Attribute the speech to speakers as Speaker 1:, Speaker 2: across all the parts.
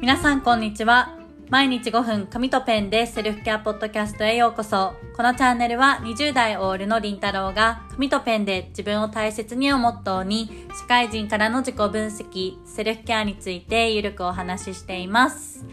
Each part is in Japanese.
Speaker 1: 皆さんこんにちは。毎日5分紙とペンでセルフケアポッドキャストへようこそ。このチャンネルは20代オールのりんたろうが紙とペンで自分を大切にをモットーに社会人からの自己分析、セルフケアについてゆるくお話ししています。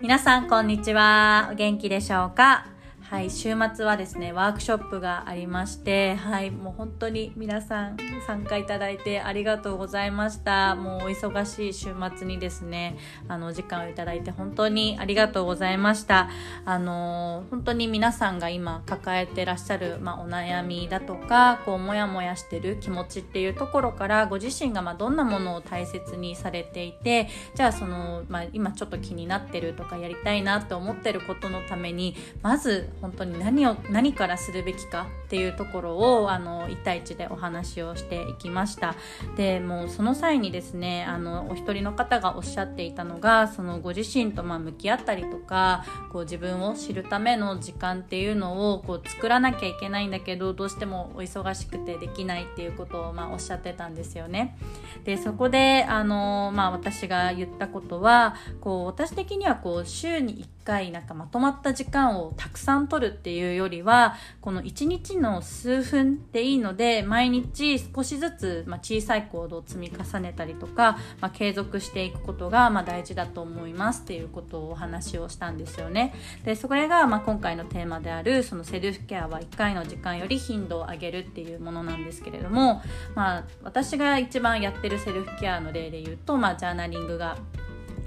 Speaker 1: 皆さんこんにちは。お元気でしょうか？はい、週末はですね、ワークショップがありまして、はい、もう本当に皆さん参加いただいてありがとうございました。もうお忙しい週末にですね、あの、時間をいただいて本当にありがとうございました。あの、本当に皆さんが今抱えてらっしゃる、まあ、お悩みだとか、こう、もやもやしてる気持ちっていうところから、ご自身がまどんなものを大切にされていて、じゃあその、まあ、今ちょっと気になってるとかやりたいなって思ってることのために、まず本当に何を何からするべきかっていうところをあの1対1でお話をしていきました。でもうその際にですねあのお一人の方がおっしゃっていたのがそのご自身とま向き合ったりとかこう自分を知るための時間っていうのをこう作らなきゃいけないんだけどどうしてもお忙しくてできないっていうことをまあおっしゃってたんですよね。でそこであの、まあ、私が言ったことはこう私的にはこう週に1回なんかまとまった時間をたくさん取るっていうよりはこの1日の数分でいいので毎日少しずつ、まあ、小さい行動を積み重ねたりとか、まあ、継続していくことが、まあ、大事だと思いますっていうことをお話をしたんですよね。でそれが、まあ、今回のテーマであるそのセルフケアは1回の時間より頻度を上げるっていうものなんですけれども、まあ、私が一番やってるセルフケアの例で言うと、まあ、ジャーナリングが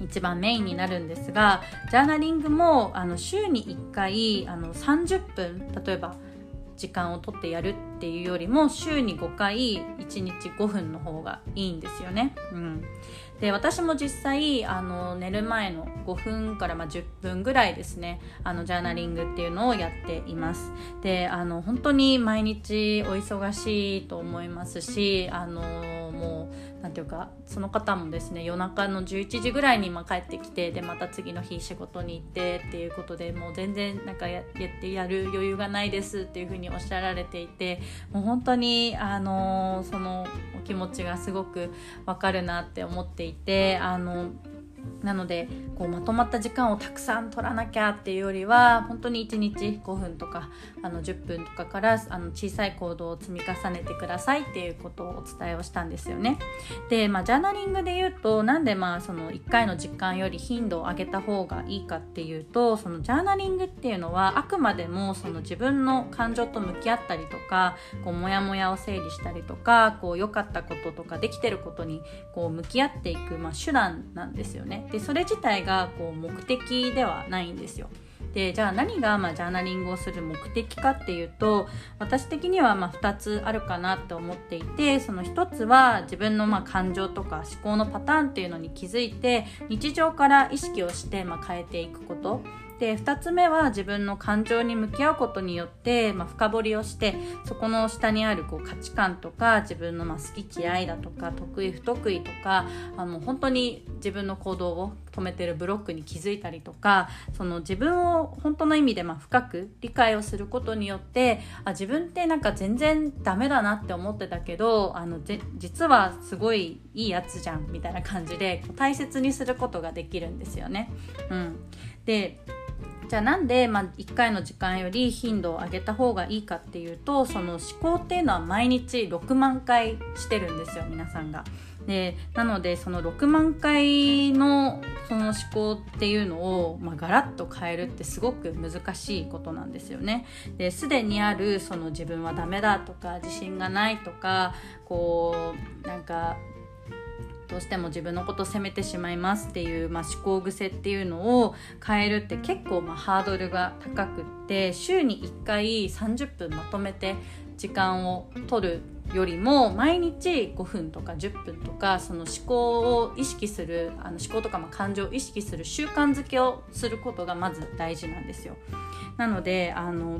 Speaker 1: 一番メインになるんですがジャーナリングもあの週に1回あの30分例えば時間をとってやるっていうよりも週に5回1日5分の方がいいんですよね。うん、で私も実際あの寝る前の5分からまあ10分ぐらいですねあのジャーナリングっていうのをやっています。であの本当に毎日お忙しいと思いますしあのもう何ていうかその方もですね夜中の11時ぐらいにま帰ってきてでまた次の日仕事に行ってっていうことでもう全然なんかやってやる余裕がないですっていうふうにおっしゃられていてもう本当にあのそのお気持ちがすごくわかるなって思っていてあのなのでこうまとまった時間をたくさん取らなきゃっていうよりは本当に1日5分とかあの10分とかからあの小さい行動を積み重ねてくださいっていうことをお伝えをしたんですよね。で、まあ、ジャーナリングで言うとなんでまあその1回の時間より頻度を上げた方がいいかっていうとそのジャーナリングっていうのはあくまでもその自分の感情と向き合ったりとかこうモヤモヤを整理したりとかこう良かったこととかできてることにこう向き合っていく、まあ、手段なんですよね。でそれ自体がこう目的ではないんですよ。でじゃあ何がまジャーナリングをする目的かっていうと私的にはま2つあるかなと思っていてその1つは自分のま感情とか思考のパターンっていうのに気づいて日常から意識をしてま変えていくことで2つ目は自分の感情に向き合うことによって、まあ、深掘りをしてそこの下にあるこう価値観とか自分のまあ好き嫌いだとか得意不得意とかあの本当に自分の行動を止めてるブロックに気づいたりとかその自分を本当の意味でま深く理解をすることによってあ自分ってなんか全然ダメだなって思ってたけどあの実はすごいいいやつじゃんみたいな感じで大切にすることができるんですよね。うん、でじゃあなんで、まあ、1回の時間より頻度を上げた方がいいかっていうとその思考っていうのは毎日6万回してるんですよ皆さんが。でなのでその6万回のその思考っていうのを、まあ、ガラッと変えるってすごく難しいことなんですよね。ですでにあるその自分はダメだとか自信がないとかこうなんかどうしても自分のことを責めてしまいますっていう、まあ、思考癖っていうのを変えるって結構まあハードルが高くって週に1回30分まとめて時間を取るよりも毎日5分とか10分とかその思考を意識するあの思考とかま感情を意識する習慣づけをすることがまず大事なんですよ。なのであの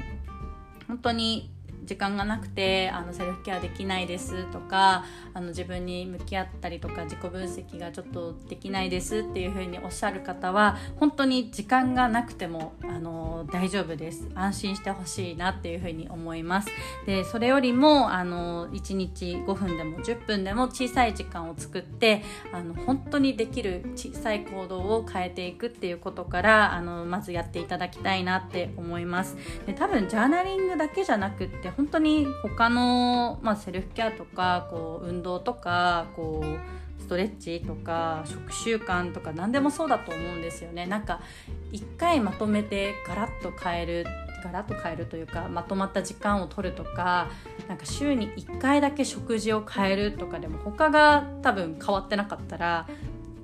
Speaker 1: 本当に時間がなくてあのセルフケアできないですとかあの自分に向き合ったりとか自己分析がちょっとできないですっていうふうにおっしゃる方は本当に時間がなくてもあの大丈夫です。安心してほしいなっていうふうに思います。でそれよりもあの1日5分でも10分でも小さい時間を作ってあの本当にできる小さい行動を変えていくっていうことからあのまずやっていただきたいなって思います。で多分ジャーナリングだけじゃなくって本当に他の、まあ、セルフケアとかこう運動とかこうストレッチとか食習慣とか何でもそうだと思うんですよね。なんか一回まとめてガラッと変えるガラッと変えるというかまとまった時間を取るとかなんか週に1回だけ食事を変えるとかでも他が多分変わってなかったら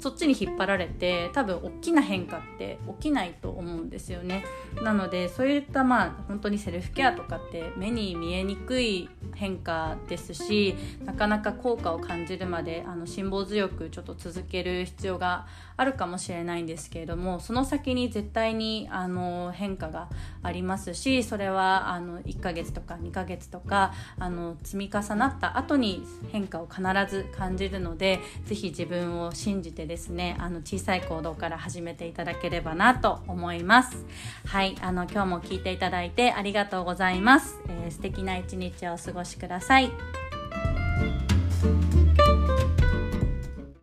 Speaker 1: そっちに引っ張られて多分大きな変化って起きないと思うんですよね。なのでそういったまあ本当にセルフケアとかって目に見えにくい変化ですしなかなか効果を感じるまであの辛抱強くちょっと続ける必要があるかもしれないんですけれどもその先に絶対にあの変化がありますしそれはあの1ヶ月とか2ヶ月とかあの積み重なった後に変化を必ず感じるので是非自分を信じてですねあの小さい行動から始めていただければなと思います。はいあの今日も聞いていただいてありがとうございます、えー、素敵な一日をお過ごしください。